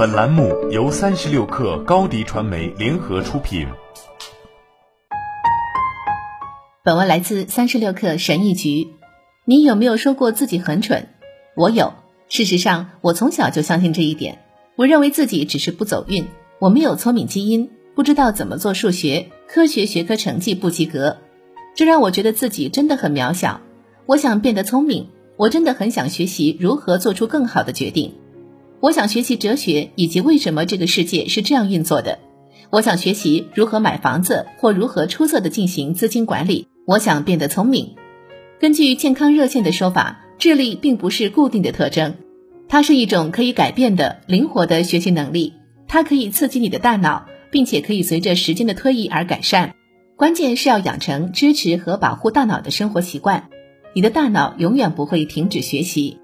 本栏目由三十六氪高低传媒联合出品。本文来自三十六氪神译局。你有没有说过自己很蠢？我有。事实上，我从小就相信这一点。我认为自己只是不走运，我没有聪明基因，不知道怎么做数学、科学学科成绩不及格，这让我觉得自己真的很渺小。我想变得聪明。我真的很想学习如何做出更好的决定。我想学习哲学以及为什么这个世界是这样运作的。我想学习如何买房子或如何出色的进行资金管理。我想变得聪明。根据健康热线的说法，智力并不是固定的特征，它是一种可以改变的灵活的学习能力。它可以刺激你的大脑，并且可以随着时间的推移而改善。关键是要养成支持和保护大脑的生活习惯。你的大脑永远不会停止学习。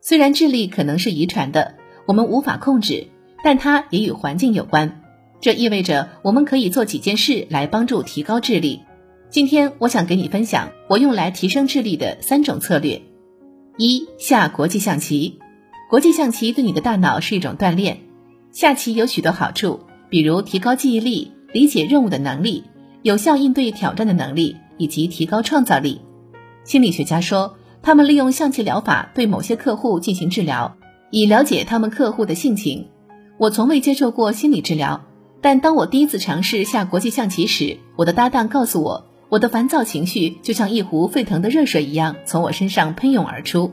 虽然智力可能是遗传的，我们无法控制，但它也与环境有关。这意味着我们可以做几件事来帮助提高智力。今天我想给你分享我用来提升智力的三种策略：一、下国际象棋。国际象棋对你的大脑是一种锻炼。下棋有许多好处，比如提高记忆力、理解任务的能力、有效应对挑战的能力，以及提高创造力。心理学家说，他们利用象棋疗法对某些客户进行治疗，以了解他们客户的性情。我从未接受过心理治疗，但当我第一次尝试下国际象棋时，我的搭档告诉我，我的烦躁情绪就像一壶沸腾的热水一样从我身上喷涌而出。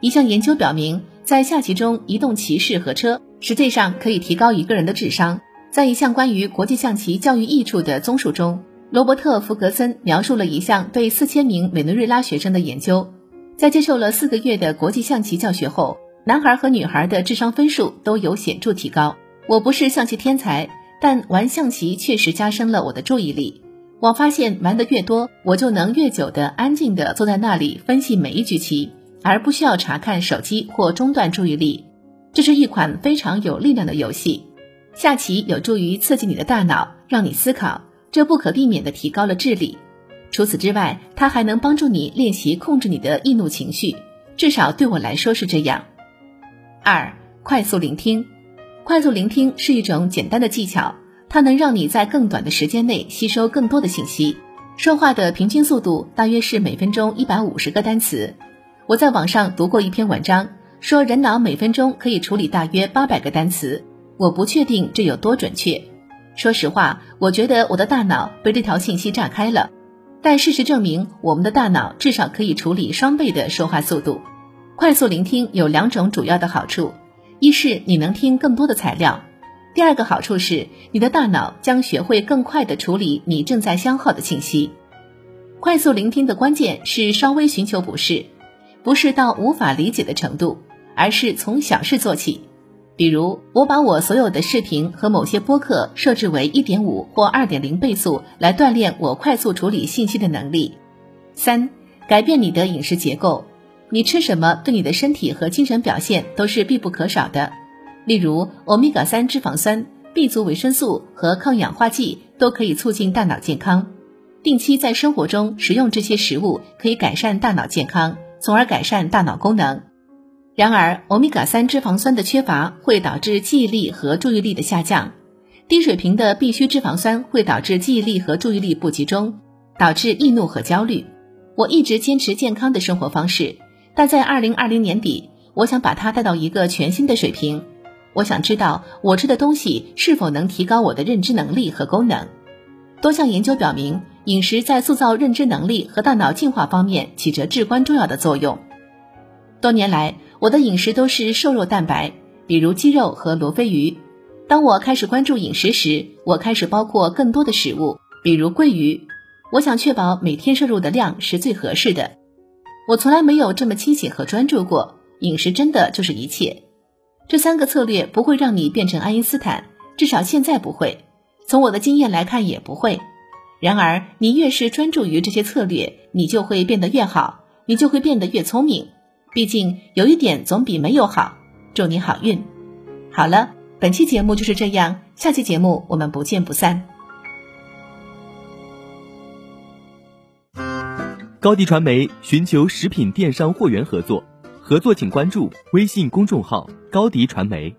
一项研究表明，在下棋中移动骑士和车实际上可以提高一个人的智商。在一项关于国际象棋教育益处的综述中。罗伯特·福格森描述了一项对四千名委内瑞拉学生的研究，在接受了四个月的国际象棋教学后，男孩和女孩的智商分数都有显著提高。我不是象棋天才，但玩象棋确实加深了我的注意力。我发现玩得越多，我就能越久的安静的坐在那里分析每一局棋，而不需要查看手机或中断注意力。这是一款非常有力量的游戏。下棋有助于刺激你的大脑，让你思考。这不可避免的提高了智力。除此之外，它还能帮助你练习控制你的易怒情绪，至少对我来说是这样。二、快速聆听。快速聆听是一种简单的技巧，它能让你在更短的时间内吸收更多的信息。说话的平均速度大约是每分钟一百五十个单词。我在网上读过一篇文章，说人脑每分钟可以处理大约八百个单词。我不确定这有多准确。说实话，我觉得我的大脑被这条信息炸开了。但事实证明，我们的大脑至少可以处理双倍的说话速度。快速聆听有两种主要的好处：一是你能听更多的材料；第二个好处是你的大脑将学会更快地处理你正在消耗的信息。快速聆听的关键是稍微寻求不适，不是到无法理解的程度，而是从小事做起。比如，我把我所有的视频和某些播客设置为一点五或二点零倍速，来锻炼我快速处理信息的能力。三、改变你的饮食结构。你吃什么对你的身体和精神表现都是必不可少的。例如，欧米伽三脂肪酸、B 族维生素和抗氧化剂都可以促进大脑健康。定期在生活中食用这些食物，可以改善大脑健康，从而改善大脑功能。然而，欧米伽三脂肪酸的缺乏会导致记忆力和注意力的下降。低水平的必需脂肪酸会导致记忆力和注意力不集中，导致易怒和焦虑。我一直坚持健康的生活方式，但在二零二零年底，我想把它带到一个全新的水平。我想知道我吃的东西是否能提高我的认知能力和功能。多项研究表明，饮食在塑造认知能力和大脑进化方面起着至关重要的作用。多年来，我的饮食都是瘦肉蛋白，比如鸡肉和罗非鱼。当我开始关注饮食时，我开始包括更多的食物，比如桂鱼。我想确保每天摄入的量是最合适的。我从来没有这么清醒和专注过。饮食真的就是一切。这三个策略不会让你变成爱因斯坦，至少现在不会。从我的经验来看，也不会。然而，你越是专注于这些策略，你就会变得越好，你就会变得越聪明。毕竟有一点总比没有好。祝你好运。好了，本期节目就是这样，下期节目我们不见不散。高迪传媒寻求食品电商货源合作，合作请关注微信公众号高迪传媒。